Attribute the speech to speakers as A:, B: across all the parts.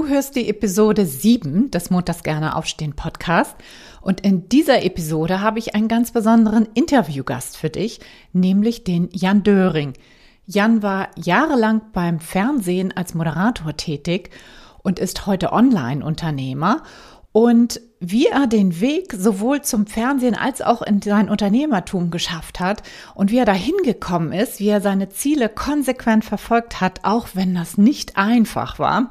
A: Du hörst die Episode 7 des Montags gerne aufstehen Podcast. Und in dieser Episode habe ich einen ganz besonderen Interviewgast für dich, nämlich den Jan Döring. Jan war jahrelang beim Fernsehen als Moderator tätig und ist heute Online-Unternehmer. Und wie er den Weg sowohl zum Fernsehen als auch in sein Unternehmertum geschafft hat und wie er dahin gekommen ist, wie er seine Ziele konsequent verfolgt hat, auch wenn das nicht einfach war,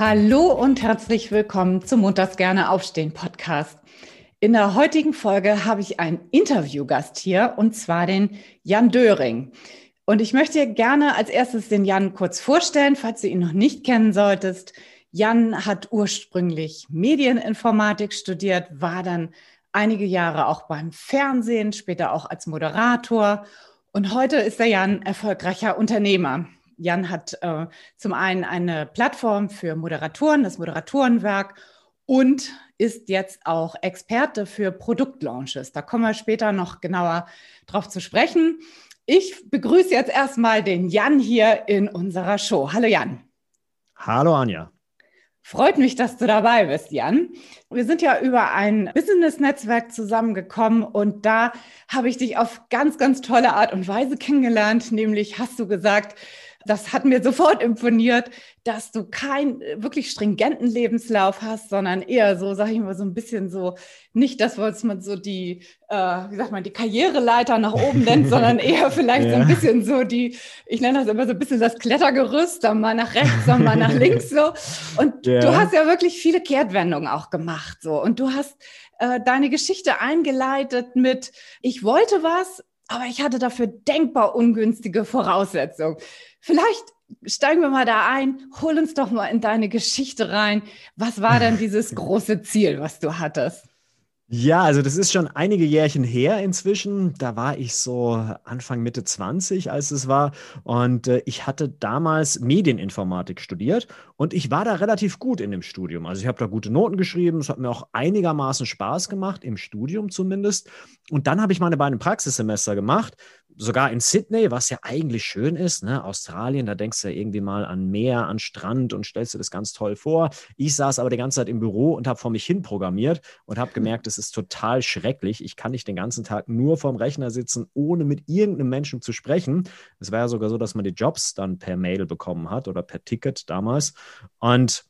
A: Hallo und herzlich willkommen zum Montags gerne aufstehen Podcast. In der heutigen Folge habe ich einen Interviewgast hier und zwar den Jan Döring. Und ich möchte gerne als erstes den Jan kurz vorstellen, falls du ihn noch nicht kennen solltest. Jan hat ursprünglich Medieninformatik studiert, war dann einige Jahre auch beim Fernsehen, später auch als Moderator. Und heute ist der Jan erfolgreicher Unternehmer. Jan hat äh, zum einen eine Plattform für Moderatoren, das Moderatorenwerk und ist jetzt auch Experte für Produktlaunches. Da kommen wir später noch genauer drauf zu sprechen. Ich begrüße jetzt erstmal den Jan hier in unserer Show. Hallo Jan.
B: Hallo Anja.
A: Freut mich, dass du dabei bist, Jan. Wir sind ja über ein Business-Netzwerk zusammengekommen und da habe ich dich auf ganz, ganz tolle Art und Weise kennengelernt. Nämlich hast du gesagt, das hat mir sofort imponiert, dass du keinen äh, wirklich stringenten Lebenslauf hast, sondern eher so, sag ich mal, so ein bisschen so, nicht das, was man so die, äh, wie sagt man, die Karriereleiter nach oben nennt, sondern eher vielleicht ja. so ein bisschen so die, ich nenne das immer so ein bisschen das Klettergerüst, dann mal nach rechts, dann mal nach links so. Und ja. du hast ja wirklich viele Kehrtwendungen auch gemacht so. Und du hast äh, deine Geschichte eingeleitet mit, ich wollte was, aber ich hatte dafür denkbar ungünstige Voraussetzungen. Vielleicht steigen wir mal da ein, hol uns doch mal in deine Geschichte rein. Was war denn dieses große Ziel, was du hattest?
B: Ja, also das ist schon einige Jährchen her inzwischen. Da war ich so Anfang, Mitte 20, als es war. Und äh, ich hatte damals Medieninformatik studiert und ich war da relativ gut in dem Studium. Also ich habe da gute Noten geschrieben. Es hat mir auch einigermaßen Spaß gemacht, im Studium zumindest. Und dann habe ich meine beiden Praxissemester gemacht sogar in Sydney, was ja eigentlich schön ist, ne? Australien, da denkst du ja irgendwie mal an Meer, an Strand und stellst dir das ganz toll vor. Ich saß aber die ganze Zeit im Büro und habe vor mich hin programmiert und habe gemerkt, es ist total schrecklich. Ich kann nicht den ganzen Tag nur vorm Rechner sitzen, ohne mit irgendeinem Menschen zu sprechen. Es war ja sogar so, dass man die Jobs dann per Mail bekommen hat oder per Ticket damals. Und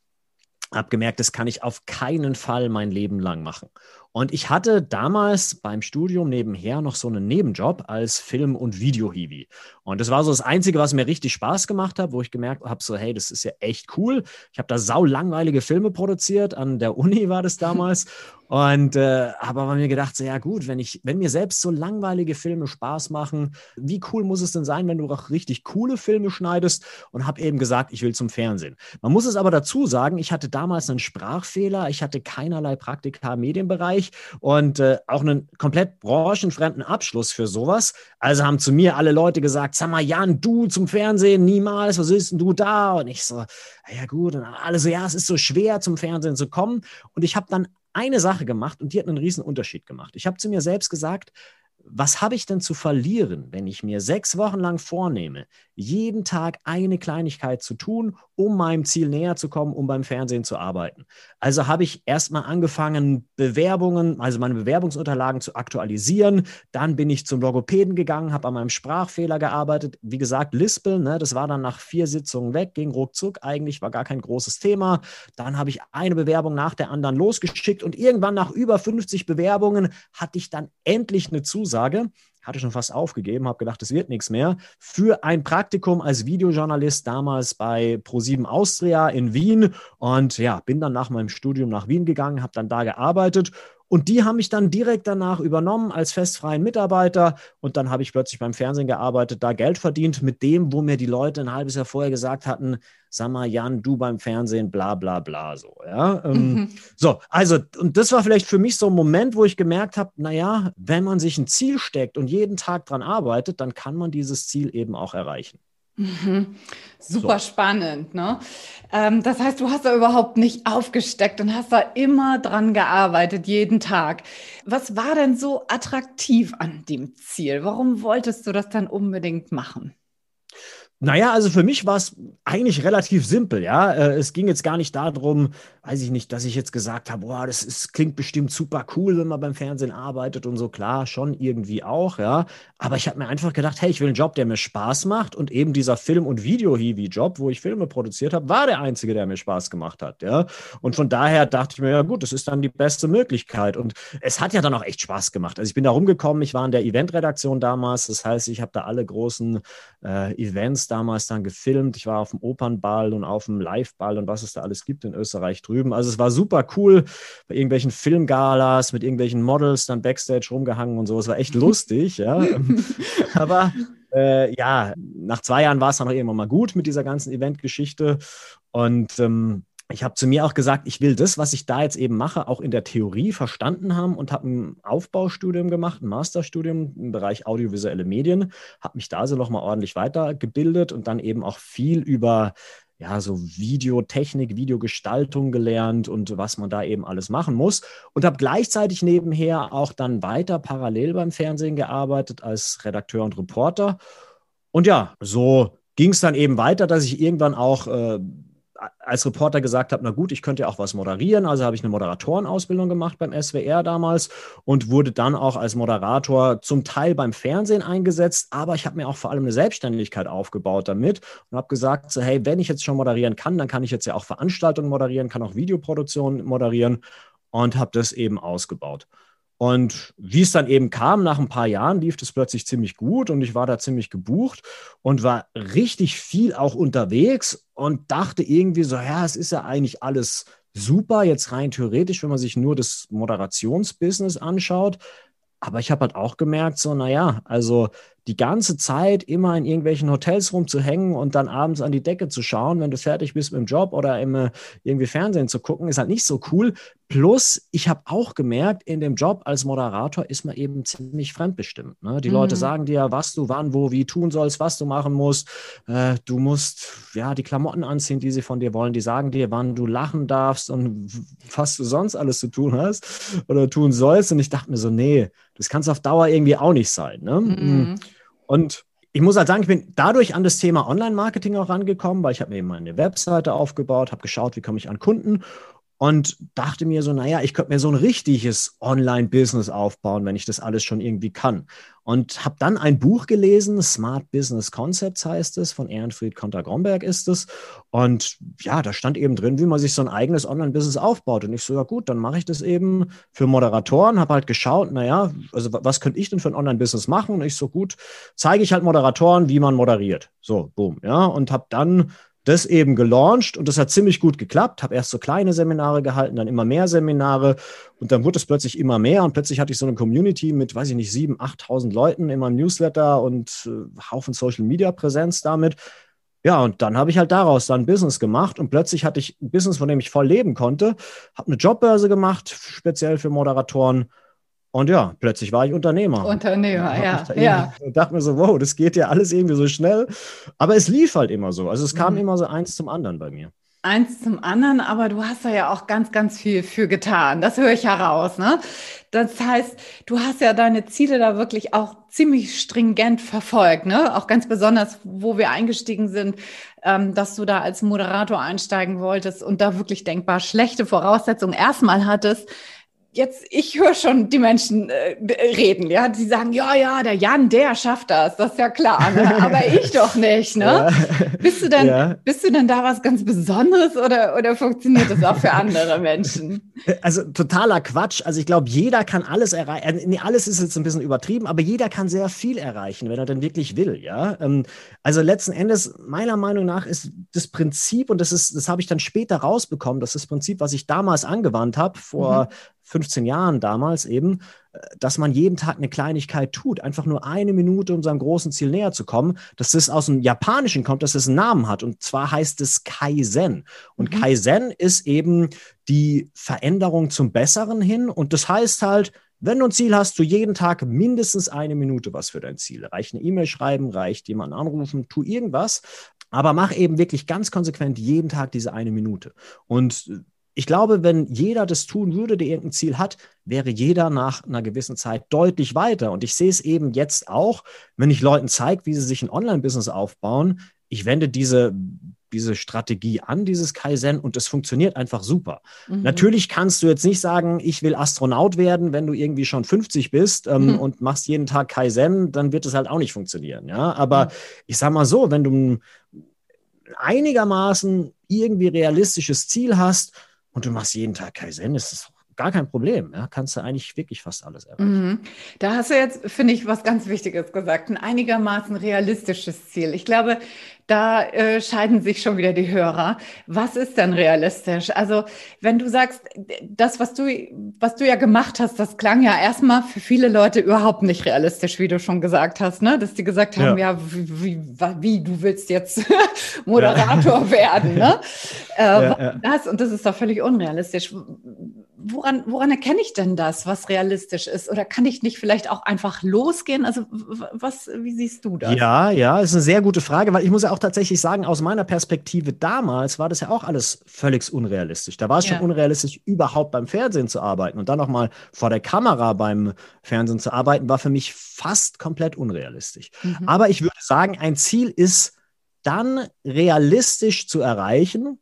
B: habe gemerkt, das kann ich auf keinen Fall mein Leben lang machen. Und ich hatte damals beim Studium nebenher noch so einen Nebenjob als Film- und Video-Hiwi. Und das war so das Einzige, was mir richtig Spaß gemacht hat, wo ich gemerkt habe, so, hey, das ist ja echt cool. Ich habe da sau langweilige Filme produziert. An der Uni war das damals. Und äh, habe aber mir gedacht, so, ja gut, wenn ich, wenn mir selbst so langweilige Filme Spaß machen, wie cool muss es denn sein, wenn du auch richtig coole Filme schneidest? Und habe eben gesagt, ich will zum Fernsehen. Man muss es aber dazu sagen, ich hatte damals einen Sprachfehler, ich hatte keinerlei Praktika im Medienbereich und äh, auch einen komplett branchenfremden Abschluss für sowas. Also haben zu mir alle Leute gesagt, sag mal, Jan, du zum Fernsehen, niemals, was willst denn du da? Und ich so, ja gut, und alle so, ja, es ist so schwer zum Fernsehen zu kommen. Und ich habe dann eine Sache gemacht und die hat einen riesen Unterschied gemacht. Ich habe zu mir selbst gesagt, was habe ich denn zu verlieren, wenn ich mir sechs Wochen lang vornehme, jeden Tag eine Kleinigkeit zu tun, um meinem Ziel näher zu kommen, um beim Fernsehen zu arbeiten? Also habe ich erstmal angefangen, Bewerbungen, also meine Bewerbungsunterlagen zu aktualisieren. Dann bin ich zum Logopäden gegangen, habe an meinem Sprachfehler gearbeitet. Wie gesagt, Lispeln, ne, das war dann nach vier Sitzungen weg, ging ruckzuck. Eigentlich war gar kein großes Thema. Dann habe ich eine Bewerbung nach der anderen losgeschickt und irgendwann nach über 50 Bewerbungen hatte ich dann endlich eine Zusage Zusage, hatte schon fast aufgegeben, habe gedacht, es wird nichts mehr, für ein Praktikum als Videojournalist damals bei Pro7 Austria in Wien. Und ja, bin dann nach meinem Studium nach Wien gegangen, habe dann da gearbeitet Und die haben mich dann direkt danach übernommen als festfreien Mitarbeiter. Und dann habe ich plötzlich beim Fernsehen gearbeitet, da Geld verdient mit dem, wo mir die Leute ein halbes Jahr vorher gesagt hatten, sag mal, Jan, du beim Fernsehen, bla bla bla so. Ja? Ähm, mhm. So, also, und das war vielleicht für mich so ein Moment, wo ich gemerkt habe, naja, wenn man sich ein Ziel steckt und jeden Tag dran arbeitet, dann kann man dieses Ziel eben auch erreichen.
A: Mhm. Super so. spannend, ne? Ähm, das heißt, du hast da überhaupt nicht aufgesteckt und hast da immer dran gearbeitet, jeden Tag. Was war denn so attraktiv an dem Ziel? Warum wolltest du das dann unbedingt machen?
B: Naja, also für mich war es eigentlich relativ simpel, ja. Äh, es ging jetzt gar nicht darum, weiß ich nicht, dass ich jetzt gesagt habe, boah, das ist, klingt bestimmt super cool, wenn man beim Fernsehen arbeitet und so, klar, schon irgendwie auch, ja. Aber ich habe mir einfach gedacht, hey, ich will einen Job, der mir Spaß macht und eben dieser Film- und Video-Hiwi-Job, wo ich Filme produziert habe, war der einzige, der mir Spaß gemacht hat, ja. Und von daher dachte ich mir, ja gut, das ist dann die beste Möglichkeit. Und es hat ja dann auch echt Spaß gemacht. Also ich bin da rumgekommen, ich war in der Eventredaktion damals, das heißt, ich habe da alle großen äh, Events damals dann gefilmt. Ich war auf dem Opernball und auf dem Liveball und was es da alles gibt in Österreich drüben. Also es war super cool bei irgendwelchen Filmgalas mit irgendwelchen Models dann Backstage rumgehangen und so. Es war echt lustig, ja. Aber äh, ja, nach zwei Jahren war es dann auch irgendwann mal gut mit dieser ganzen Eventgeschichte. Und ähm, ich habe zu mir auch gesagt, ich will das, was ich da jetzt eben mache, auch in der Theorie verstanden haben und habe ein Aufbaustudium gemacht, ein Masterstudium im Bereich audiovisuelle Medien, habe mich da so nochmal ordentlich weitergebildet und dann eben auch viel über ja, so Videotechnik, Videogestaltung gelernt und was man da eben alles machen muss. Und habe gleichzeitig nebenher auch dann weiter parallel beim Fernsehen gearbeitet als Redakteur und Reporter. Und ja, so ging es dann eben weiter, dass ich irgendwann auch äh, als Reporter gesagt habe, na gut, ich könnte ja auch was moderieren. Also habe ich eine Moderatorenausbildung gemacht beim SWR damals und wurde dann auch als Moderator zum Teil beim Fernsehen eingesetzt. Aber ich habe mir auch vor allem eine Selbstständigkeit aufgebaut damit und habe gesagt, so, hey, wenn ich jetzt schon moderieren kann, dann kann ich jetzt ja auch Veranstaltungen moderieren, kann auch Videoproduktionen moderieren und habe das eben ausgebaut. Und wie es dann eben kam, nach ein paar Jahren lief das plötzlich ziemlich gut und ich war da ziemlich gebucht und war richtig viel auch unterwegs und dachte irgendwie so, ja, es ist ja eigentlich alles super, jetzt rein theoretisch, wenn man sich nur das Moderationsbusiness anschaut. Aber ich habe halt auch gemerkt, so, naja, also die ganze Zeit immer in irgendwelchen Hotels rumzuhängen und dann abends an die Decke zu schauen, wenn du fertig bist mit dem Job oder im, irgendwie Fernsehen zu gucken, ist halt nicht so cool. Plus, ich habe auch gemerkt, in dem Job als Moderator ist man eben ziemlich fremdbestimmt. Ne? Die mhm. Leute sagen dir, was du wann, wo, wie tun sollst, was du machen musst. Äh, du musst ja die Klamotten anziehen, die sie von dir wollen. Die sagen dir, wann du lachen darfst und was du sonst alles zu tun hast oder tun sollst. Und ich dachte mir so, nee, das kann es auf Dauer irgendwie auch nicht sein. Ne? Mhm. Und ich muss halt sagen, ich bin dadurch an das Thema Online-Marketing auch rangekommen, weil ich habe mir eben meine Webseite aufgebaut, habe geschaut, wie komme ich an Kunden und dachte mir so, naja, ich könnte mir so ein richtiges Online-Business aufbauen, wenn ich das alles schon irgendwie kann. Und habe dann ein Buch gelesen, Smart Business Concepts heißt es, von Ehrenfried Konter-Gromberg ist es. Und ja, da stand eben drin, wie man sich so ein eigenes Online-Business aufbaut. Und ich so, ja gut, dann mache ich das eben für Moderatoren, habe halt geschaut, naja, also was könnte ich denn für ein Online-Business machen? Und ich so, gut, zeige ich halt Moderatoren, wie man moderiert. So, boom, ja. Und habe dann das eben gelauncht und das hat ziemlich gut geklappt. Habe erst so kleine Seminare gehalten, dann immer mehr Seminare und dann wurde es plötzlich immer mehr und plötzlich hatte ich so eine Community mit, weiß ich nicht, 7.000, 8.000 Leuten in meinem Newsletter und äh, Haufen Social Media Präsenz damit. Ja, und dann habe ich halt daraus dann Business gemacht und plötzlich hatte ich ein Business, von dem ich voll leben konnte, habe eine Jobbörse gemacht, speziell für Moderatoren und ja, plötzlich war ich Unternehmer.
A: Unternehmer, ja. Ich ja.
B: dachte mir so, wow, das geht ja alles irgendwie so schnell. Aber es lief halt immer so. Also es kam mhm. immer so eins zum anderen bei mir.
A: Eins zum anderen, aber du hast da ja auch ganz, ganz viel für getan. Das höre ich heraus. Ne? Das heißt, du hast ja deine Ziele da wirklich auch ziemlich stringent verfolgt. Ne? Auch ganz besonders, wo wir eingestiegen sind, ähm, dass du da als Moderator einsteigen wolltest und da wirklich denkbar schlechte Voraussetzungen erstmal hattest jetzt, ich höre schon die Menschen äh, reden, ja, die sagen, ja, ja, der Jan, der schafft das, das ist ja klar, ne? aber ich doch nicht, ne? Ja. Bist du denn, ja. bist du denn da was ganz Besonderes oder, oder funktioniert das auch für andere Menschen?
B: Also totaler Quatsch. Also ich glaube, jeder kann alles erreichen. Äh, nee, alles ist jetzt ein bisschen übertrieben, aber jeder kann sehr viel erreichen, wenn er denn wirklich will, ja. Ähm, also letzten Endes, meiner Meinung nach, ist das Prinzip, und das ist, das habe ich dann später rausbekommen, das ist das Prinzip, was ich damals angewandt habe, vor mhm 15 Jahren damals eben, äh, dass man jeden Tag eine Kleinigkeit tut, einfach nur eine Minute, um seinem großen Ziel näher zu kommen, dass das aus dem Japanischen kommt, dass es einen Namen hat. Und zwar heißt es Kaizen. Und mhm. Kaizen ist eben die Veränderung zum Besseren hin. Und das heißt halt, wenn du ein Ziel hast, du jeden Tag mindestens eine Minute was für dein Ziel. Reicht eine E-Mail schreiben, reicht jemanden anrufen, tu irgendwas. Aber mach eben wirklich ganz konsequent jeden Tag diese eine Minute. Und ich glaube, wenn jeder das tun würde, der irgendein Ziel hat, wäre jeder nach einer gewissen Zeit deutlich weiter. Und ich sehe es eben jetzt auch, wenn ich Leuten zeige, wie sie sich ein Online-Business aufbauen. Ich wende diese diese Strategie an, dieses Kaizen, und es funktioniert einfach super. Mhm. Natürlich kannst du jetzt nicht sagen, ich will Astronaut werden, wenn du irgendwie schon 50 bist ähm, mhm. und machst jeden Tag Kaizen, dann wird es halt auch nicht funktionieren. Ja, aber mhm. ich sag mal so, wenn du ein einigermaßen irgendwie realistisches Ziel hast und du machst jeden Tag Kaizen, ist es gar kein Problem. Ja, kannst du eigentlich wirklich fast alles erreichen.
A: Mhm. Da hast du jetzt, finde ich, was ganz Wichtiges gesagt. Ein einigermaßen realistisches Ziel. Ich glaube, da äh, scheiden sich schon wieder die Hörer. Was ist denn realistisch? Also, wenn du sagst, das, was du, was du ja gemacht hast, das klang ja erstmal für viele Leute überhaupt nicht realistisch, wie du schon gesagt hast, ne? Dass die gesagt haben, ja, ja wie, wie, wie, du willst jetzt Moderator ja. werden, ne? Äh, ja, das, und das ist doch völlig unrealistisch woran, woran erkenne ich denn das, was realistisch ist? Oder kann ich nicht vielleicht auch einfach losgehen? Also, was, wie siehst du das?
B: Ja, ja, ist eine sehr gute Frage, weil ich muss ja auch tatsächlich sagen, aus meiner Perspektive damals war das ja auch alles völlig unrealistisch. Da war es ja. schon unrealistisch, überhaupt beim Fernsehen zu arbeiten und dann nochmal vor der Kamera beim Fernsehen zu arbeiten, war für mich fast komplett unrealistisch. Mhm. Aber ich würde sagen, ein Ziel ist dann realistisch zu erreichen,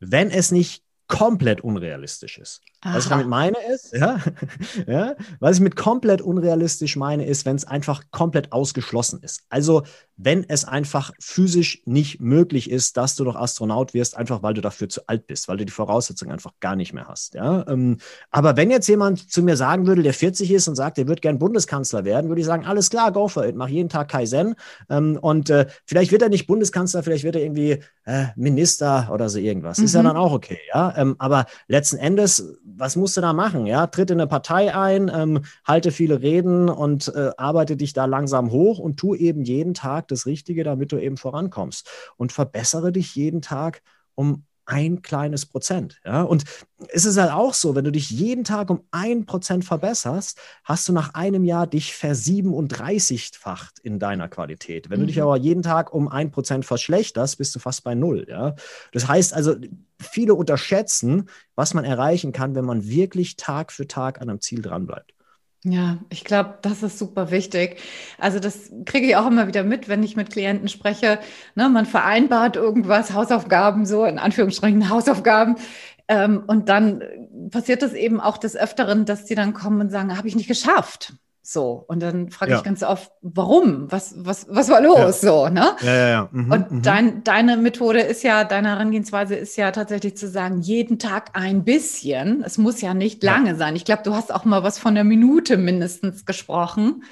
B: wenn es nicht komplett unrealistisch ist. Aha. Was ich damit meine ist, ja, ja, was ich mit komplett unrealistisch meine, ist, wenn es einfach komplett ausgeschlossen ist. Also wenn es einfach physisch nicht möglich ist, dass du doch Astronaut wirst, einfach weil du dafür zu alt bist, weil du die Voraussetzungen einfach gar nicht mehr hast. Ja? Ähm, aber wenn jetzt jemand zu mir sagen würde, der 40 ist und sagt, er wird gern Bundeskanzler werden, würde ich sagen, alles klar, go for it, mach jeden Tag Kaizen. Ähm, und äh, vielleicht wird er nicht Bundeskanzler, vielleicht wird er irgendwie äh, Minister oder so irgendwas. Mhm. Ist ja dann auch okay, ja. Ähm, aber letzten Endes, was musst du da machen? Ja, tritt in eine Partei ein, ähm, halte viele Reden und äh, arbeite dich da langsam hoch und tu eben jeden Tag das Richtige, damit du eben vorankommst. Und verbessere dich jeden Tag um ein kleines Prozent. Ja? Und es ist halt auch so, wenn du dich jeden Tag um ein Prozent verbesserst, hast du nach einem Jahr dich versiebenunddreißigfacht in deiner Qualität. Wenn mhm. du dich mhm. aber jeden Tag um ein Prozent verschlechterst, bist du fast bei null. Ja? Das heißt also, viele unterschätzen, was man erreichen kann, wenn man wirklich Tag für Tag an einem Ziel dranbleibt.
A: Ja, ich glaube, das ist super wichtig. Also das kriege ich auch immer wieder mit, wenn ich mit Klienten spreche. Ne, man vereinbart irgendwas, Hausaufgaben, so in Anführungsstrichen Hausaufgaben. Ähm, und dann passiert es eben auch des Öfteren, dass die dann kommen und sagen, habe ich nicht geschafft. So, und dann frage ja. ich ganz oft, warum? Was, was, was war los? Ja. So, ne?
B: Ja, ja, ja.
A: Mhm, und mhm. dein, deine Methode ist ja, deine Herangehensweise ist ja tatsächlich zu sagen, jeden Tag ein bisschen. Es muss ja nicht lange ja. sein. Ich glaube, du hast auch mal was von der Minute mindestens gesprochen,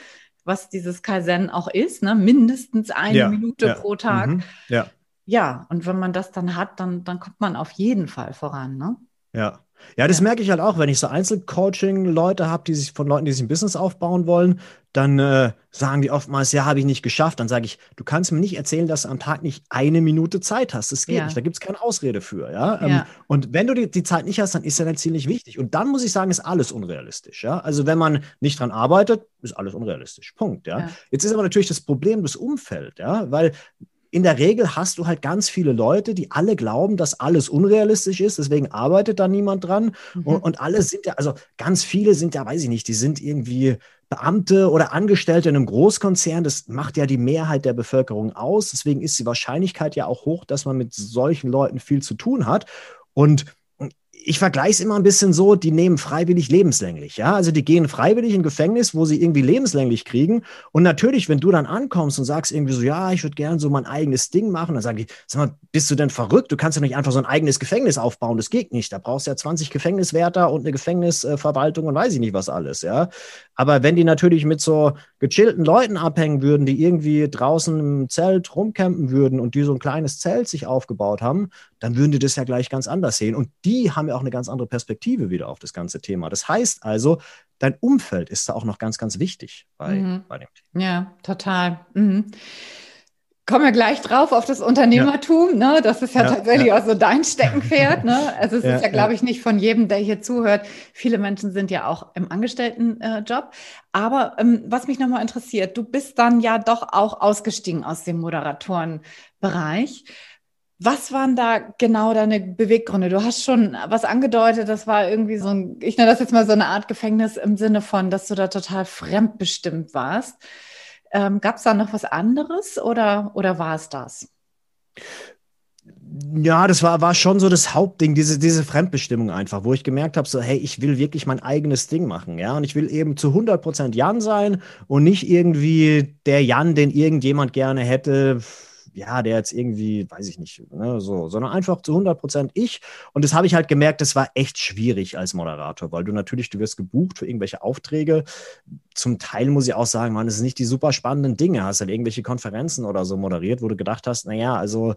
A: was dieses Kaizen auch ist, ne? Mindestens eine Minute pro Tag. Mhm,
B: ja.
A: Ja, und wenn man das dann hat, dann, dann kommt man auf jeden Fall voran, ne?
B: Ja. Ja, das ja. merke ich halt auch, wenn ich so Einzelcoaching-Leute habe, die sich von Leuten, die sich ein Business aufbauen wollen, dann äh, sagen die oftmals, ja, habe ich nicht geschafft. Dann sage ich, du kannst mir nicht erzählen, dass du am Tag nicht eine Minute Zeit hast. Das geht ja. nicht. Da gibt es keine Ausrede für. Ja? Ähm, ja. und wenn du die, die Zeit nicht hast, dann ist ja dein Ziel nicht wichtig. Und dann muss ich sagen, ist alles unrealistisch. Ja? Also wenn man nicht dran arbeitet, ist alles unrealistisch. Punkt. Ja? ja? Jetzt ist aber natürlich das Problem das Umfeld, ja, weil in der Regel hast du halt ganz viele Leute, die alle glauben, dass alles unrealistisch ist, deswegen arbeitet da niemand dran. Mhm. Und, und alle sind ja, also ganz viele sind ja, weiß ich nicht, die sind irgendwie Beamte oder Angestellte in einem Großkonzern. Das macht ja die Mehrheit der Bevölkerung aus. Deswegen ist die Wahrscheinlichkeit ja auch hoch, dass man mit solchen Leuten viel zu tun hat. Und ich vergleiche es immer ein bisschen so, die nehmen freiwillig lebenslänglich, ja. Also die gehen freiwillig in Gefängnis, wo sie irgendwie lebenslänglich kriegen. Und natürlich, wenn du dann ankommst und sagst irgendwie so, ja, ich würde gerne so mein eigenes Ding machen, dann sagen die, sag mal, bist du denn verrückt? Du kannst ja nicht einfach so ein eigenes Gefängnis aufbauen. Das geht nicht. Da brauchst du ja 20 Gefängniswärter und eine Gefängnisverwaltung und weiß ich nicht was alles, ja. Aber wenn die natürlich mit so gechillten Leuten abhängen würden, die irgendwie draußen im Zelt rumcampen würden und die so ein kleines Zelt sich aufgebaut haben, dann würden die das ja gleich ganz anders sehen. Und die haben wir auch eine ganz andere Perspektive wieder auf das ganze Thema. Das heißt also, dein Umfeld ist da auch noch ganz, ganz wichtig bei,
A: mhm. bei dem Thema. Ja, total. Mhm. Kommen wir gleich drauf auf das Unternehmertum. Ja. Ne? Das ist ja, ja tatsächlich ja. auch so dein Steckenpferd. Ne? Also es ist ja, glaube ich, nicht von jedem, der hier zuhört. Viele Menschen sind ja auch im Angestelltenjob. Äh, Aber ähm, was mich nochmal interessiert, du bist dann ja doch auch ausgestiegen aus dem Moderatorenbereich. Was waren da genau deine Beweggründe? Du hast schon was angedeutet, das war irgendwie so ein, ich nenne das jetzt mal so eine Art Gefängnis im Sinne von, dass du da total fremdbestimmt warst. Ähm, Gab es da noch was anderes oder, oder war es das?
B: Ja, das war, war schon so das Hauptding, diese, diese Fremdbestimmung einfach, wo ich gemerkt habe, so, hey, ich will wirklich mein eigenes Ding machen, ja, und ich will eben zu 100% Jan sein und nicht irgendwie der Jan, den irgendjemand gerne hätte, ja, der jetzt irgendwie, weiß ich nicht, ne, so, sondern einfach zu 100 Prozent ich. Und das habe ich halt gemerkt, das war echt schwierig als Moderator, weil du natürlich, du wirst gebucht für irgendwelche Aufträge. Zum Teil muss ich auch sagen, man, es sind nicht die super spannenden Dinge. Hast halt irgendwelche Konferenzen oder so moderiert, wo du gedacht hast, naja, also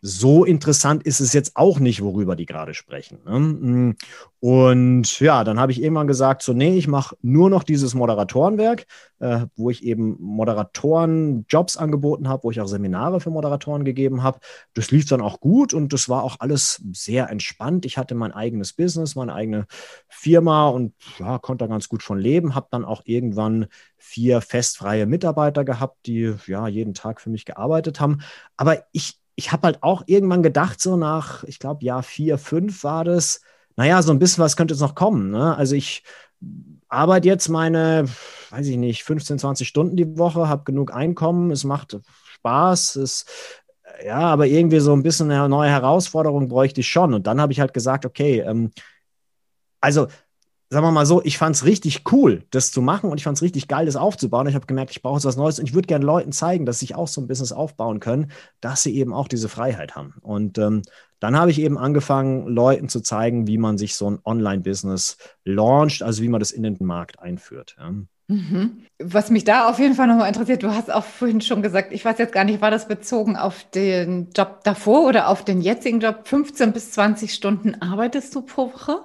B: so interessant ist es jetzt auch nicht, worüber die gerade sprechen. Ne? Mm. Und ja, dann habe ich irgendwann gesagt, so, nee, ich mache nur noch dieses Moderatorenwerk, äh, wo ich eben Moderatoren Jobs angeboten habe, wo ich auch Seminare für Moderatoren gegeben habe. Das lief dann auch gut und das war auch alles sehr entspannt. Ich hatte mein eigenes Business, meine eigene Firma und ja, konnte da ganz gut von leben. Habe dann auch irgendwann vier festfreie Mitarbeiter gehabt, die ja jeden Tag für mich gearbeitet haben. Aber ich ich habe halt auch irgendwann gedacht, so nach, ich glaube, Jahr vier, fünf war das, naja, so ein bisschen was könnte jetzt noch kommen. Ne? Also ich arbeite jetzt meine, weiß ich nicht, 15, 20 Stunden die Woche, habe genug Einkommen, es macht Spaß, es ja, aber irgendwie so ein bisschen eine neue Herausforderung bräuchte ich schon. Und dann habe ich halt gesagt, okay, ähm, also sagen wir mal so, ich fand es richtig cool, das zu machen und ich fand es richtig geil, das aufzubauen. Ich habe gemerkt, ich brauche jetzt was Neues und ich würde gerne Leuten zeigen, dass sie auch so ein Business aufbauen können, dass sie eben auch diese Freiheit haben. Und ähm, dann habe ich eben angefangen, Leuten zu zeigen, wie man sich so ein Online-Business launcht, also wie man das in den Markt einführt. Ja.
A: Mhm. Was mich da auf jeden Fall nochmal interessiert, du hast auch vorhin schon gesagt, ich weiß jetzt gar nicht, war das bezogen auf den Job davor oder auf den jetzigen Job? 15 bis 20 Stunden arbeitest du pro Woche?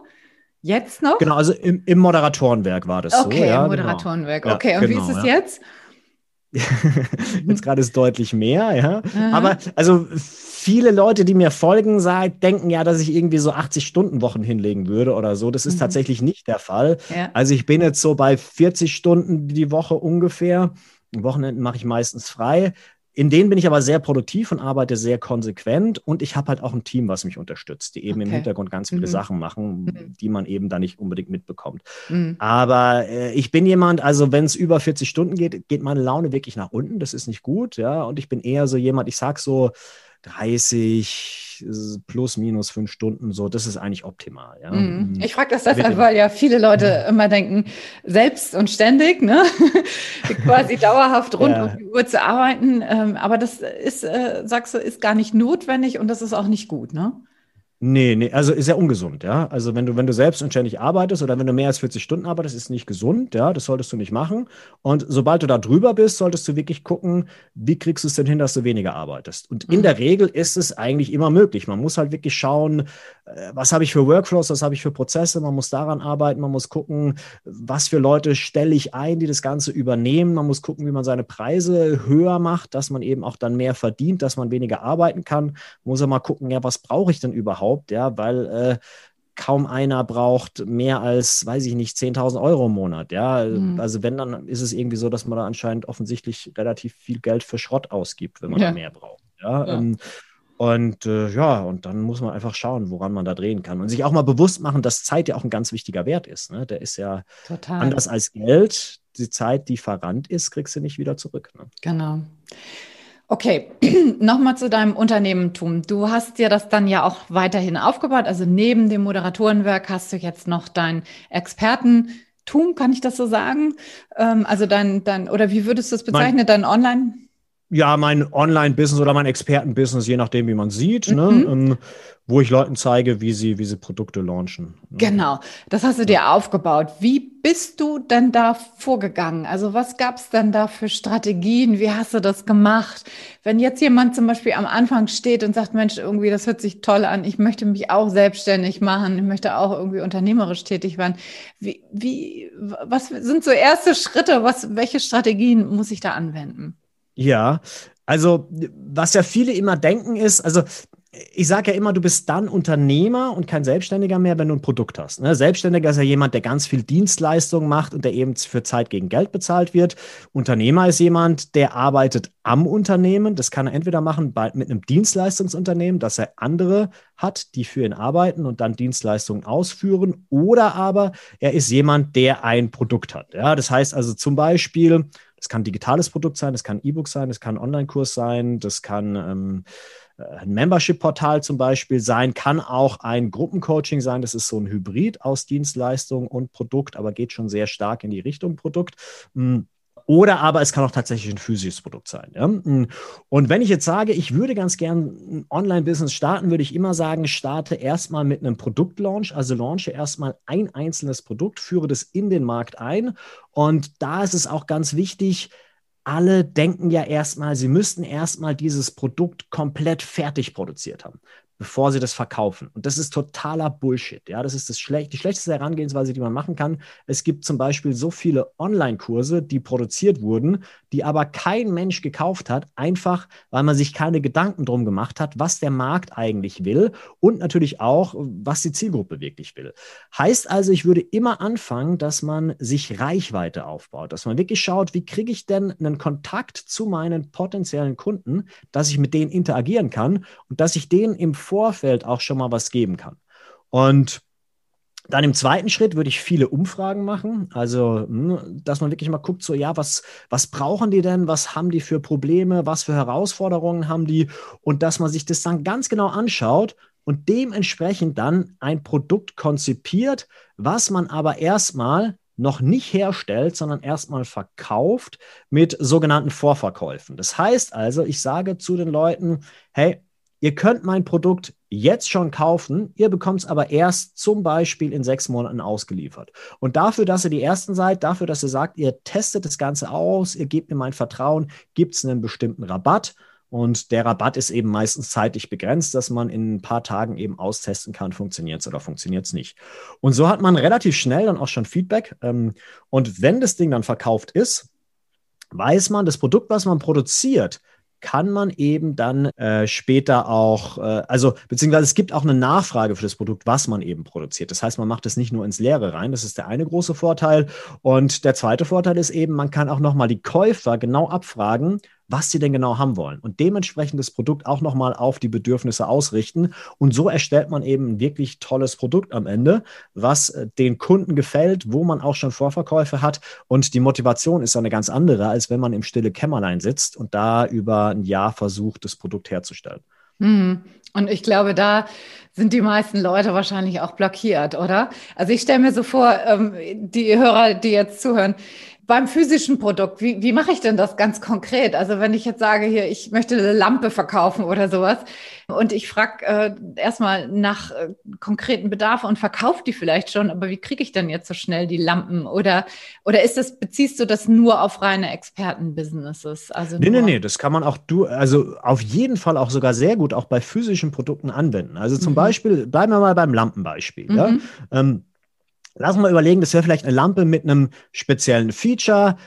A: Jetzt noch?
B: Genau, also im, im Moderatorenwerk war das
A: okay,
B: so.
A: Okay, ja, im genau. Moderatorenwerk. Genau. Okay, und genau, wie ist es ja. jetzt?
B: jetzt gerade ist deutlich mehr, ja. Aha. Aber also viele Leute, die mir folgen, sagen, denken ja, dass ich irgendwie so 80-Stunden-Wochen hinlegen würde oder so. Das ist mhm. tatsächlich nicht der Fall. Ja. Also ich bin jetzt so bei 40 Stunden die Woche ungefähr. Wochenenden mache ich meistens frei. In denen bin ich aber sehr produktiv und arbeite sehr konsequent und ich habe halt auch ein Team, was mich unterstützt, die eben okay. im Hintergrund ganz viele mhm. Sachen machen, mhm. die man eben da nicht unbedingt mitbekommt. Mhm. Aber äh, ich bin jemand, also wenn es über 40 Stunden geht, geht meine Laune wirklich nach unten. Das ist nicht gut, ja. Und ich bin eher so jemand, ich sag so, 30 plus minus fünf Stunden, so, das ist eigentlich optimal. Ja.
A: Mhm. Mhm. Ich frage das deshalb, weil ja viele Leute immer denken, selbst und ständig, ne? quasi dauerhaft rund ja. um die Uhr zu arbeiten. Ähm, aber das ist, äh, sagst du, ist gar nicht notwendig und das ist auch nicht gut, ne?
B: Nee, nee, also ist ja ungesund, ja. Also wenn du, wenn du selbstständig arbeitest oder wenn du mehr als 40 Stunden arbeitest, ist nicht gesund, ja, das solltest du nicht machen. Und sobald du da drüber bist, solltest du wirklich gucken, wie kriegst du es denn hin, dass du weniger arbeitest. Und in mhm. der Regel ist es eigentlich immer möglich. Man muss halt wirklich schauen, äh, was habe ich für Workflows, was habe ich für Prozesse, man muss daran arbeiten, man muss gucken, was für Leute stelle ich ein, die das Ganze übernehmen. Man muss gucken, wie man seine Preise höher macht, dass man eben auch dann mehr verdient, dass man weniger arbeiten kann. Man muss ja mal gucken, ja, was brauche ich denn überhaupt? Überhaupt, ja, weil äh, kaum einer braucht mehr als, weiß ich nicht, 10.000 Euro im Monat. Ja, mhm. also wenn, dann ist es irgendwie so, dass man da anscheinend offensichtlich relativ viel Geld für Schrott ausgibt, wenn man ja. da mehr braucht. Ja, ja. Ähm, und äh, ja, und dann muss man einfach schauen, woran man da drehen kann. Und sich auch mal bewusst machen, dass Zeit ja auch ein ganz wichtiger Wert ist. Ne? Der ist ja Total. anders als Geld. Die Zeit, die verrannt ist, kriegst du nicht wieder zurück. Ne?
A: Genau. Okay, nochmal zu deinem Unternehmentum. Du hast dir das dann ja auch weiterhin aufgebaut. Also neben dem Moderatorenwerk hast du jetzt noch dein Expertentum, kann ich das so sagen? Ähm, also dein, dein, oder wie würdest du es bezeichnen, mein, dein Online?
B: Ja, mein Online-Business oder mein Experten-Business, je nachdem, wie man sieht, ne? mhm. ne? ähm, wo ich Leuten zeige, wie sie, wie sie Produkte launchen.
A: Ne? Genau, das hast du dir aufgebaut. Wie bist du denn da vorgegangen? Also was gab es denn da für Strategien? Wie hast du das gemacht? Wenn jetzt jemand zum Beispiel am Anfang steht und sagt, Mensch, irgendwie, das hört sich toll an, ich möchte mich auch selbstständig machen, ich möchte auch irgendwie unternehmerisch tätig werden. Wie, wie, was sind so erste Schritte? Was, welche Strategien muss ich da anwenden?
B: Ja, also was ja viele immer denken ist, also ich sage ja immer, du bist dann Unternehmer und kein Selbstständiger mehr, wenn du ein Produkt hast. Ne? Selbstständiger ist ja jemand, der ganz viel Dienstleistungen macht und der eben für Zeit gegen Geld bezahlt wird. Unternehmer ist jemand, der arbeitet am Unternehmen. Das kann er entweder machen bei, mit einem Dienstleistungsunternehmen, dass er andere hat, die für ihn arbeiten und dann Dienstleistungen ausführen. Oder aber er ist jemand, der ein Produkt hat. Ja? Das heißt also zum Beispiel, das kann ein digitales Produkt sein, das kann ein E-Book sein, das kann ein Online-Kurs sein, das kann ähm, äh, ein Membership-Portal zum Beispiel sein, kann auch ein Gruppencoaching sein. Das ist so ein Hybrid aus Dienstleistung und Produkt, aber geht schon sehr stark in die Richtung Produkt. Hm. Oder aber es kann auch tatsächlich ein physisches Produkt sein. Ja? Hm. Und wenn ich jetzt sage, ich würde ganz gern ein Online-Business starten, würde ich immer sagen, starte erstmal mit einem Produktlaunch, also launche erstmal ein einzelnes Produkt, führe das in den Markt ein. Und da ist es auch ganz wichtig, alle denken ja erstmal, sie müssten erstmal dieses Produkt komplett fertig produziert haben bevor sie das verkaufen. Und das ist totaler Bullshit. Ja, das ist das schlecht, die schlechteste Herangehensweise, die man machen kann. Es gibt zum Beispiel so viele Online-Kurse, die produziert wurden, die aber kein Mensch gekauft hat, einfach weil man sich keine Gedanken drum gemacht hat, was der Markt eigentlich will und natürlich auch, was die Zielgruppe wirklich will. Heißt also, ich würde immer anfangen, dass man sich Reichweite aufbaut, dass man wirklich schaut, wie kriege ich denn einen Kontakt zu meinen potenziellen Kunden, dass ich mit denen interagieren kann und dass ich denen im Vorfeld auch schon mal was geben kann. Und dann im zweiten Schritt würde ich viele Umfragen machen, also hm, dass man wirklich mal guckt, so ja, was, was brauchen die denn, was haben die für Probleme, was für Herausforderungen haben die? Und dass man sich das dann ganz genau anschaut und dementsprechend dann ein Produkt konzipiert, was man aber erstmal noch nicht herstellt, sondern erstmal verkauft mit sogenannten Vorverkäufen. Das heißt also, ich sage zu den Leuten, hey, Ihr könnt mein Produkt jetzt schon kaufen, ihr bekommt es aber erst zum Beispiel in sechs Monaten ausgeliefert. Und dafür, dass ihr die Ersten seid, dafür, dass ihr sagt, ihr testet das Ganze aus, ihr gebt mir mein Vertrauen, gibt es einen bestimmten Rabatt. Und der Rabatt ist eben meistens zeitlich begrenzt, dass man in ein paar Tagen eben austesten kann, funktioniert es oder funktioniert es nicht. Und so hat man relativ schnell dann auch schon Feedback. Ähm, und wenn das Ding dann verkauft ist, weiß man, das Produkt, was man produziert, kann man eben dann äh, später auch, äh, also beziehungsweise es gibt auch eine Nachfrage für das Produkt, was man eben produziert. Das heißt, man macht es nicht nur ins Leere rein. Das ist der eine große Vorteil. Und der zweite Vorteil ist eben, man kann auch nochmal die Käufer genau abfragen, was sie denn genau haben wollen und dementsprechend das Produkt auch nochmal auf die Bedürfnisse ausrichten. Und so erstellt man eben ein wirklich tolles Produkt am Ende, was äh, den Kunden gefällt, wo man auch schon Vorverkäufe hat. Und die Motivation ist eine ganz andere, als wenn man im stille Kämmerlein sitzt und da über ein Jahr versucht, das Produkt herzustellen.
A: Mhm. Und ich glaube, da sind die meisten Leute wahrscheinlich auch blockiert, oder? Also ich stelle mir so vor, ähm, die Hörer, die jetzt zuhören, beim physischen Produkt, wie, wie mache ich denn das ganz konkret? Also wenn ich jetzt sage, hier, ich möchte eine Lampe verkaufen oder sowas und ich frage äh, erstmal nach äh, konkreten Bedarfen und verkaufe die vielleicht schon, aber wie kriege ich denn jetzt so schnell die Lampen? Oder, oder ist das, beziehst du das nur auf reine Expertenbusinesses?
B: Also nee, nee, nee, das kann man auch du, also auf jeden Fall auch sogar sehr gut auch bei physischen Produkten anwenden. Also zum mhm. Beispiel, bleiben wir mal beim Lampenbeispiel. Mhm. Ja? Ähm, Lass uns mal überlegen, das wäre vielleicht eine Lampe mit einem speziellen Feature.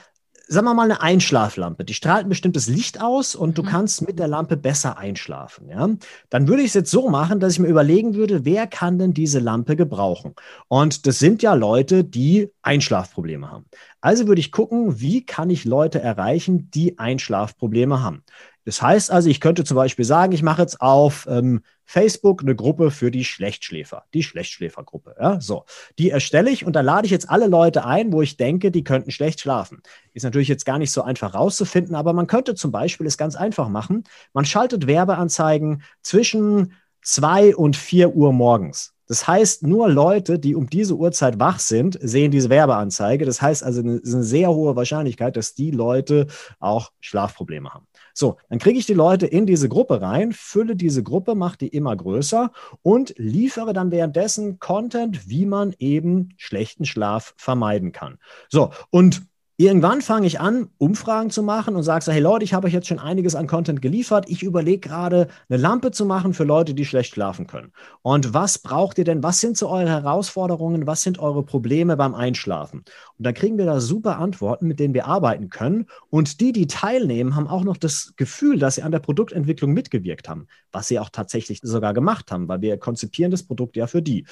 B: Sagen wir mal eine Einschlaflampe. Die strahlt ein bestimmtes Licht aus und du mhm. kannst mit der Lampe besser einschlafen. Ja? Dann würde ich es jetzt so machen, dass ich mir überlegen würde, wer kann denn diese Lampe gebrauchen? Und das sind ja Leute, die Einschlafprobleme haben. Also würde ich gucken, wie kann ich Leute erreichen, die Einschlafprobleme haben. Das heißt also, ich könnte zum Beispiel sagen, ich mache jetzt auf ähm, Facebook eine Gruppe für die Schlechtschläfer, die Schlechtschläfergruppe. Ja, so. Die erstelle ich und da lade ich jetzt alle Leute ein, wo ich denke, die könnten schlecht schlafen. Ist natürlich jetzt gar nicht so einfach rauszufinden, aber man könnte zum Beispiel es ganz einfach machen. Man schaltet Werbeanzeigen zwischen zwei und vier Uhr morgens. Das heißt, nur Leute, die um diese Uhrzeit wach sind, sehen diese Werbeanzeige. Das heißt also, es ist eine sehr hohe Wahrscheinlichkeit, dass die Leute auch Schlafprobleme haben. So, dann kriege ich die Leute in diese Gruppe rein, fülle diese Gruppe, mache die immer größer und liefere dann währenddessen Content, wie man eben schlechten Schlaf vermeiden kann. So, und Irgendwann fange ich an, Umfragen zu machen und sage hey Leute, ich habe euch jetzt schon einiges an Content geliefert. Ich überlege gerade, eine Lampe zu machen für Leute, die schlecht schlafen können. Und was braucht ihr denn? Was sind so eure Herausforderungen? Was sind eure Probleme beim Einschlafen? Und dann kriegen wir da super Antworten, mit denen wir arbeiten können. Und die, die teilnehmen, haben auch noch das Gefühl, dass sie an der Produktentwicklung mitgewirkt haben, was sie auch tatsächlich sogar gemacht haben, weil wir konzipieren das Produkt ja für die.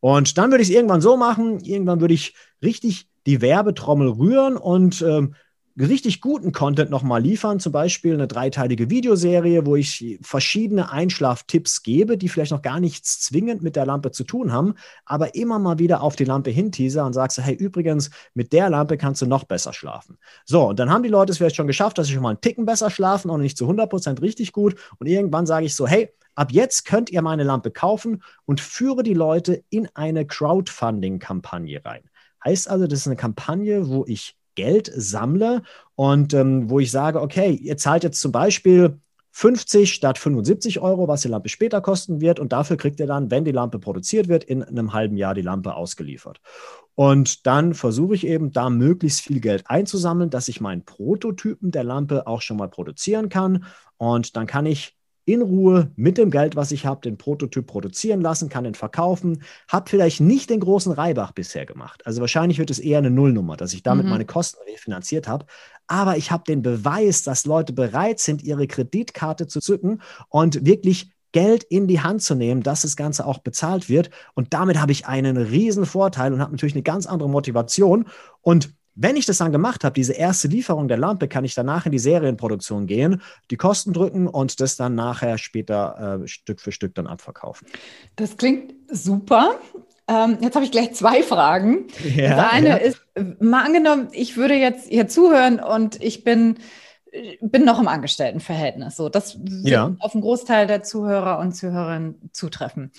B: Und dann würde ich es irgendwann so machen, irgendwann würde ich richtig die Werbetrommel rühren und ähm, richtig guten Content nochmal liefern, zum Beispiel eine dreiteilige Videoserie, wo ich verschiedene Einschlaftipps gebe, die vielleicht noch gar nichts zwingend mit der Lampe zu tun haben, aber immer mal wieder auf die Lampe hinteaser und sagst, hey, übrigens, mit der Lampe kannst du noch besser schlafen. So, und dann haben die Leute es vielleicht schon geschafft, dass sie schon mal einen Ticken besser schlafen, auch nicht zu 100% richtig gut. Und irgendwann sage ich so, hey, ab jetzt könnt ihr meine Lampe kaufen und führe die Leute in eine Crowdfunding-Kampagne rein. Heißt also, das ist eine Kampagne, wo ich Geld sammle und ähm, wo ich sage, okay, ihr zahlt jetzt zum Beispiel 50 statt 75 Euro, was die Lampe später kosten wird. Und dafür kriegt ihr dann, wenn die Lampe produziert wird, in einem halben Jahr die Lampe ausgeliefert. Und dann versuche ich eben da möglichst viel Geld einzusammeln, dass ich meinen Prototypen der Lampe auch schon mal produzieren kann. Und dann kann ich in Ruhe mit dem Geld, was ich habe, den Prototyp produzieren lassen, kann den verkaufen, habe vielleicht nicht den großen Reibach bisher gemacht. Also wahrscheinlich wird es eher eine Nullnummer, dass ich damit mhm. meine Kosten refinanziert habe. Aber ich habe den Beweis, dass Leute bereit sind, ihre Kreditkarte zu zücken und wirklich Geld in die Hand zu nehmen, dass das Ganze auch bezahlt wird. Und damit habe ich einen riesen Vorteil und habe natürlich eine ganz andere Motivation. Und wenn ich das dann gemacht habe, diese erste Lieferung der Lampe, kann ich danach in die Serienproduktion gehen, die Kosten drücken und das dann nachher später äh, Stück für Stück dann abverkaufen.
A: Das klingt super. Ähm, jetzt habe ich gleich zwei Fragen. Ja, das eine ja. ist, mal angenommen, ich würde jetzt hier zuhören und ich bin, bin noch im Angestelltenverhältnis. So, das wird ja. auf einen Großteil der Zuhörer und Zuhörerinnen zutreffen.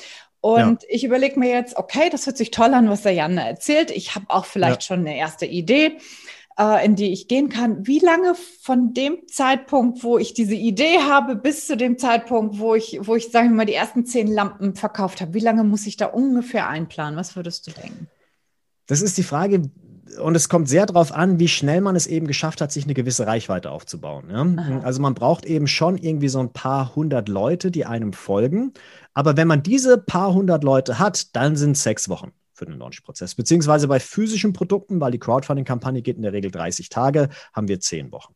A: Und ja. ich überlege mir jetzt, okay, das hört sich toll an, was der Janne erzählt. Ich habe auch vielleicht ja. schon eine erste Idee, äh, in die ich gehen kann. Wie lange von dem Zeitpunkt, wo ich diese Idee habe, bis zu dem Zeitpunkt, wo ich, wo ich, sagen wir mal, die ersten zehn Lampen verkauft habe, wie lange muss ich da ungefähr einplanen? Was würdest du denken?
B: Das ist die Frage, und es kommt sehr darauf an, wie schnell man es eben geschafft hat, sich eine gewisse Reichweite aufzubauen. Ja? Also man braucht eben schon irgendwie so ein paar hundert Leute, die einem folgen. Aber wenn man diese paar hundert Leute hat, dann sind es sechs Wochen für den Launch-Prozess. Beziehungsweise bei physischen Produkten, weil die Crowdfunding-Kampagne geht in der Regel 30 Tage, haben wir zehn Wochen.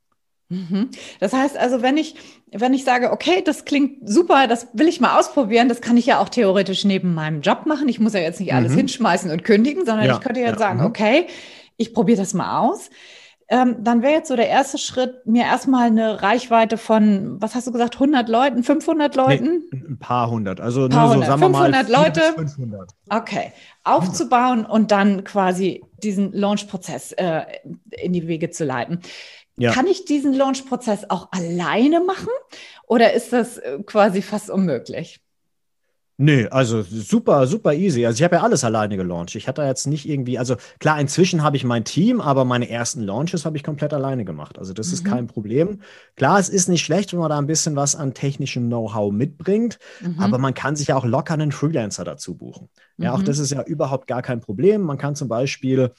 A: Mhm. Das heißt also, wenn ich, wenn ich sage, okay, das klingt super, das will ich mal ausprobieren, das kann ich ja auch theoretisch neben meinem Job machen. Ich muss ja jetzt nicht alles mhm. hinschmeißen und kündigen, sondern ja, ich könnte jetzt ja, sagen, mhm. okay, ich probiere das mal aus. Ähm, dann wäre jetzt so der erste Schritt, mir erstmal eine Reichweite von, was hast du gesagt, 100 Leuten, 500 Leuten?
B: Nee, ein paar hundert, also
A: paar nur so, sagen 500 wir mal, Leute. 500. Okay, aufzubauen und dann quasi diesen Launch-Prozess äh, in die Wege zu leiten. Ja. Kann ich diesen Launch-Prozess auch alleine machen oder ist das äh, quasi fast unmöglich?
B: Nö, also super, super easy. Also ich habe ja alles alleine gelauncht. Ich hatte jetzt nicht irgendwie, also klar, inzwischen habe ich mein Team, aber meine ersten Launches habe ich komplett alleine gemacht. Also das mhm. ist kein Problem. Klar, es ist nicht schlecht, wenn man da ein bisschen was an technischem Know-how mitbringt, mhm. aber man kann sich ja auch locker einen Freelancer dazu buchen. Ja, mhm. auch das ist ja überhaupt gar kein Problem. Man kann zum Beispiel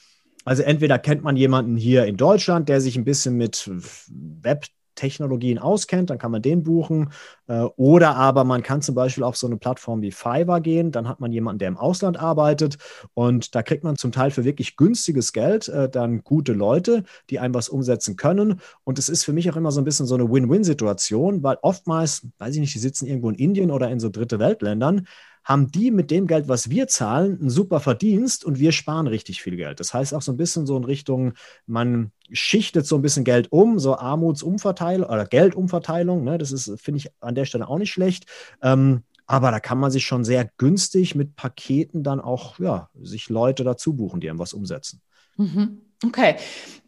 B: also entweder kennt man jemanden hier in Deutschland, der sich ein bisschen mit Web Technologien auskennt, dann kann man den buchen. Äh, oder aber man kann zum Beispiel auf so eine Plattform wie Fiverr gehen, dann hat man jemanden, der im Ausland arbeitet und da kriegt man zum Teil für wirklich günstiges Geld äh, dann gute Leute, die einem was umsetzen können. Und es ist für mich auch immer so ein bisschen so eine Win-Win-Situation, weil oftmals, weiß ich nicht, die sitzen irgendwo in Indien oder in so dritte Weltländern haben die mit dem Geld, was wir zahlen, einen super Verdienst und wir sparen richtig viel Geld. Das heißt auch so ein bisschen so in Richtung, man schichtet so ein bisschen Geld um, so Armutsumverteilung oder Geldumverteilung. Ne? Das ist, finde ich, an der Stelle auch nicht schlecht. Ähm, aber da kann man sich schon sehr günstig mit Paketen dann auch, ja, sich Leute dazu buchen, die einem was umsetzen.
A: Mhm. Okay.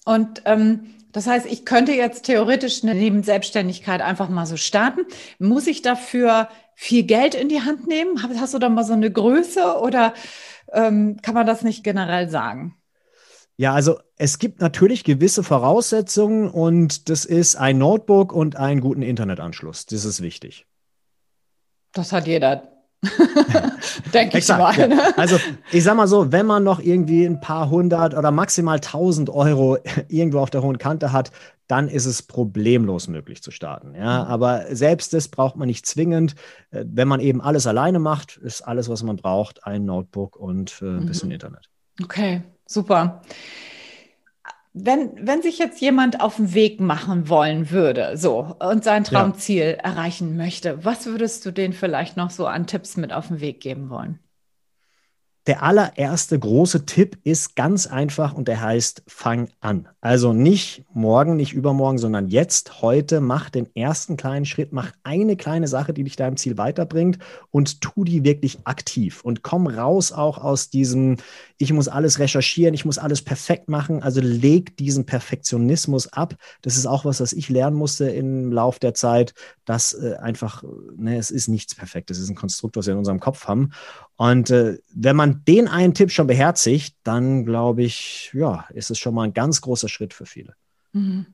A: Und ähm, das heißt, ich könnte jetzt theoretisch eine Nebenselbstständigkeit einfach mal so starten. Muss ich dafür viel Geld in die Hand nehmen? Hast du da mal so eine Größe oder ähm, kann man das nicht generell sagen?
B: Ja, also es gibt natürlich gewisse Voraussetzungen und das ist ein Notebook und einen guten Internetanschluss. Das ist wichtig.
A: Das hat jeder. Denke ich mal.
B: Ja. Also ich sag mal so, wenn man noch irgendwie ein paar hundert oder maximal tausend Euro irgendwo auf der hohen Kante hat, dann ist es problemlos möglich zu starten. Ja, mhm. aber selbst das braucht man nicht zwingend. Äh, wenn man eben alles alleine macht, ist alles, was man braucht, ein Notebook und äh, ein bisschen mhm. Internet.
A: Okay, super. Wenn, wenn sich jetzt jemand auf den Weg machen wollen würde, so und sein Traumziel ja. erreichen möchte, was würdest du denen vielleicht noch so an Tipps mit auf den Weg geben wollen?
B: Der allererste große Tipp ist ganz einfach und der heißt, fang an. Also nicht morgen, nicht übermorgen, sondern jetzt, heute, mach den ersten kleinen Schritt, mach eine kleine Sache, die dich deinem Ziel weiterbringt und tu die wirklich aktiv und komm raus auch aus diesem, ich muss alles recherchieren, ich muss alles perfekt machen. Also leg diesen Perfektionismus ab. Das ist auch was, was ich lernen musste im Lauf der Zeit, dass äh, einfach, ne, es ist nichts perfekt. Es ist ein Konstrukt, was wir in unserem Kopf haben. Und äh, wenn man den einen Tipp schon beherzigt, dann glaube ich, ja, ist es schon mal ein ganz großer Schritt für viele.
A: Mhm.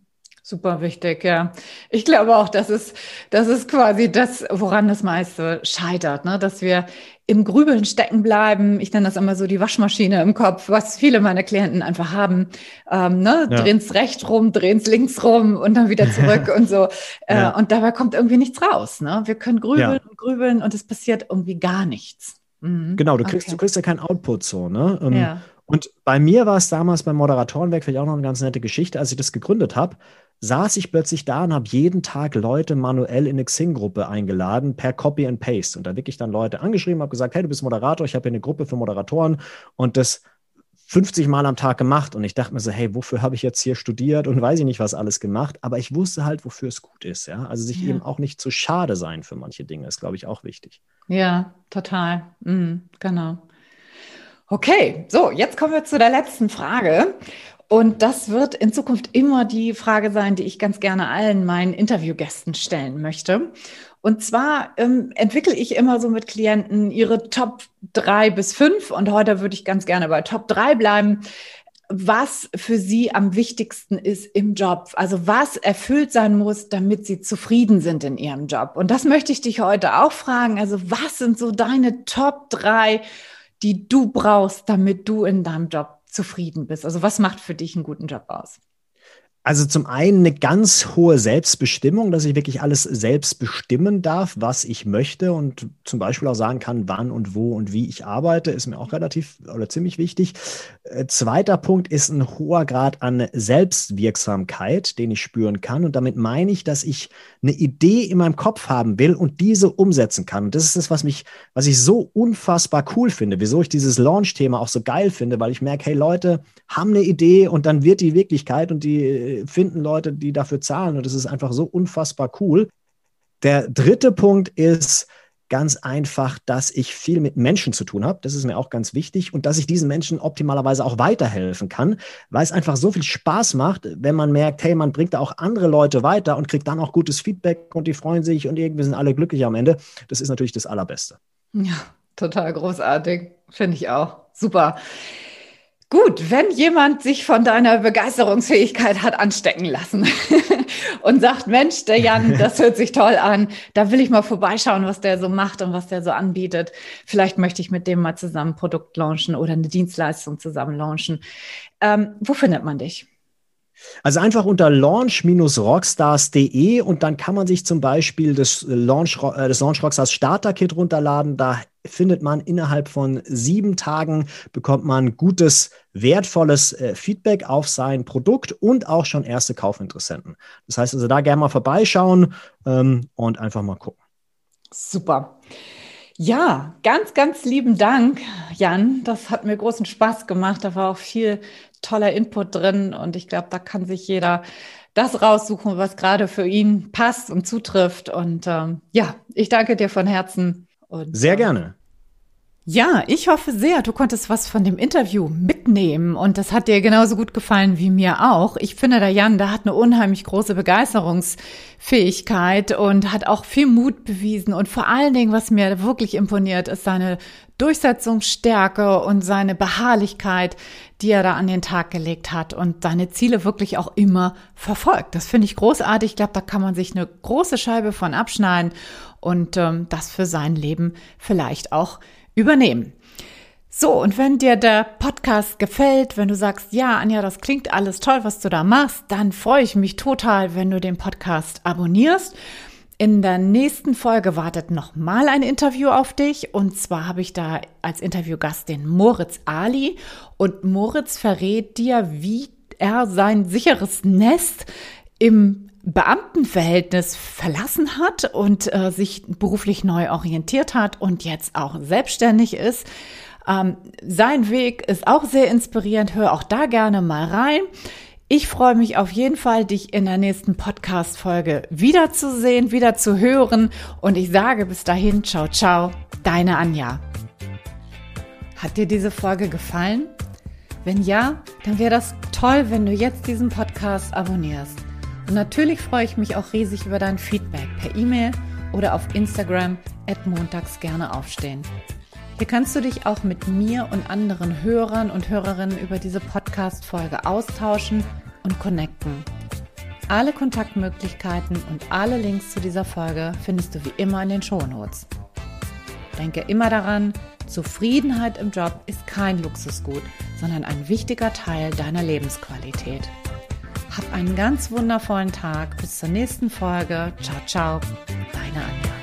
A: Super wichtig, ja. Ich glaube auch, das ist, das ist quasi das, woran das meiste scheitert, ne? dass wir im Grübeln stecken bleiben. Ich nenne das immer so die Waschmaschine im Kopf, was viele meiner Klienten einfach haben. Ähm, ne? Ja. Drehen es rechts rum, drehen es links rum und dann wieder zurück und so. Äh, ja. Und dabei kommt irgendwie nichts raus. Ne? Wir können grübeln ja. und grübeln und es passiert irgendwie gar nichts.
B: Mhm. Genau, du kriegst, okay. du kriegst ja keinen Output so, ne? Ähm, ja. Und bei mir war es damals beim Moderatorenwerk vielleicht auch noch eine ganz nette Geschichte, als ich das gegründet habe, saß ich plötzlich da und habe jeden Tag Leute manuell in eine Xing-Gruppe eingeladen per Copy and Paste. Und da wirklich dann Leute angeschrieben, habe gesagt, hey, du bist Moderator, ich habe hier eine Gruppe für Moderatoren und das 50 Mal am Tag gemacht und ich dachte mir so, hey, wofür habe ich jetzt hier studiert und weiß ich nicht, was alles gemacht, aber ich wusste halt, wofür es gut ist, ja. Also sich ja. eben auch nicht zu schade sein für manche Dinge, ist, glaube ich, auch wichtig.
A: Ja, total. Mhm, genau. Okay, so, jetzt kommen wir zu der letzten Frage. Und das wird in Zukunft immer die Frage sein, die ich ganz gerne allen meinen Interviewgästen stellen möchte. Und zwar ähm, entwickle ich immer so mit Klienten ihre Top drei bis fünf. Und heute würde ich ganz gerne bei Top drei bleiben. Was für sie am wichtigsten ist im Job. Also was erfüllt sein muss, damit sie zufrieden sind in ihrem Job. Und das möchte ich dich heute auch fragen. Also was sind so deine Top drei, die du brauchst, damit du in deinem Job zufrieden bist? Also was macht für dich einen guten Job aus?
B: Also zum einen eine ganz hohe Selbstbestimmung, dass ich wirklich alles selbst bestimmen darf, was ich möchte und zum Beispiel auch sagen kann, wann und wo und wie ich arbeite, ist mir auch relativ oder ziemlich wichtig. Äh, zweiter Punkt ist ein hoher Grad an Selbstwirksamkeit, den ich spüren kann. Und damit meine ich, dass ich eine Idee in meinem Kopf haben will und diese umsetzen kann. Und das ist das, was mich, was ich so unfassbar cool finde, wieso ich dieses Launch-Thema auch so geil finde, weil ich merke, hey Leute haben eine Idee und dann wird die Wirklichkeit und die finden Leute, die dafür zahlen. Und das ist einfach so unfassbar cool. Der dritte Punkt ist ganz einfach, dass ich viel mit Menschen zu tun habe. Das ist mir auch ganz wichtig und dass ich diesen Menschen optimalerweise auch weiterhelfen kann, weil es einfach so viel Spaß macht, wenn man merkt, hey, man bringt da auch andere Leute weiter und kriegt dann auch gutes Feedback und die freuen sich und irgendwie sind alle glücklich am Ende. Das ist natürlich das Allerbeste.
A: Ja, total großartig. Finde ich auch. Super. Gut, wenn jemand sich von deiner Begeisterungsfähigkeit hat anstecken lassen und sagt, Mensch, der Jan, das hört sich toll an, da will ich mal vorbeischauen, was der so macht und was der so anbietet. Vielleicht möchte ich mit dem mal zusammen ein Produkt launchen oder eine Dienstleistung zusammen launchen. Ähm, wo findet man dich?
B: Also einfach unter launch-rockstars.de und dann kann man sich zum Beispiel das Launch, äh, das Launch Rockstars Starter Kit runterladen. Da findet man innerhalb von sieben Tagen, bekommt man gutes, wertvolles äh, Feedback auf sein Produkt und auch schon erste Kaufinteressenten. Das heißt also da gerne mal vorbeischauen ähm, und einfach mal gucken.
A: Super. Ja, ganz, ganz lieben Dank, Jan. Das hat mir großen Spaß gemacht. Da war auch viel toller Input drin und ich glaube, da kann sich jeder das raussuchen, was gerade für ihn passt und zutrifft. Und ähm, ja, ich danke dir von Herzen. Und,
B: Sehr ähm, gerne.
A: Ja, ich hoffe sehr, du konntest was von dem Interview mitnehmen und das hat dir genauso gut gefallen wie mir auch. Ich finde, der Jan, der hat eine unheimlich große Begeisterungsfähigkeit und hat auch viel Mut bewiesen und vor allen Dingen, was mir wirklich imponiert, ist seine Durchsetzungsstärke und seine Beharrlichkeit, die er da an den Tag gelegt hat und seine Ziele wirklich auch immer verfolgt. Das finde ich großartig. Ich glaube, da kann man sich eine große Scheibe von abschneiden und ähm, das für sein Leben vielleicht auch übernehmen. So, und wenn dir der Podcast gefällt, wenn du sagst, ja, Anja, das klingt alles toll, was du da machst, dann freue ich mich total, wenn du den Podcast abonnierst. In der nächsten Folge wartet nochmal ein Interview auf dich. Und zwar habe ich da als Interviewgast den Moritz Ali. Und Moritz verrät dir, wie er sein sicheres Nest im Beamtenverhältnis verlassen hat und äh, sich beruflich neu orientiert hat und jetzt auch selbstständig ist. Ähm, sein Weg ist auch sehr inspirierend. Hör auch da gerne mal rein. Ich freue mich auf jeden Fall, dich in der nächsten Podcast-Folge wiederzusehen, wieder zu hören. Und ich sage bis dahin, ciao, ciao, deine Anja. Hat dir diese Folge gefallen? Wenn ja, dann wäre das toll, wenn du jetzt diesen Podcast abonnierst. Und natürlich freue ich mich auch riesig über dein Feedback per E-Mail oder auf Instagram at montags gerne aufstehen. Hier kannst du dich auch mit mir und anderen Hörern und Hörerinnen über diese Podcast-Folge austauschen und connecten. Alle Kontaktmöglichkeiten und alle Links zu dieser Folge findest du wie immer in den Shownotes. Denke immer daran, Zufriedenheit im Job ist kein Luxusgut, sondern ein wichtiger Teil deiner Lebensqualität. Hab einen ganz wundervollen Tag. Bis zur nächsten Folge. Ciao, ciao. Deine Anja.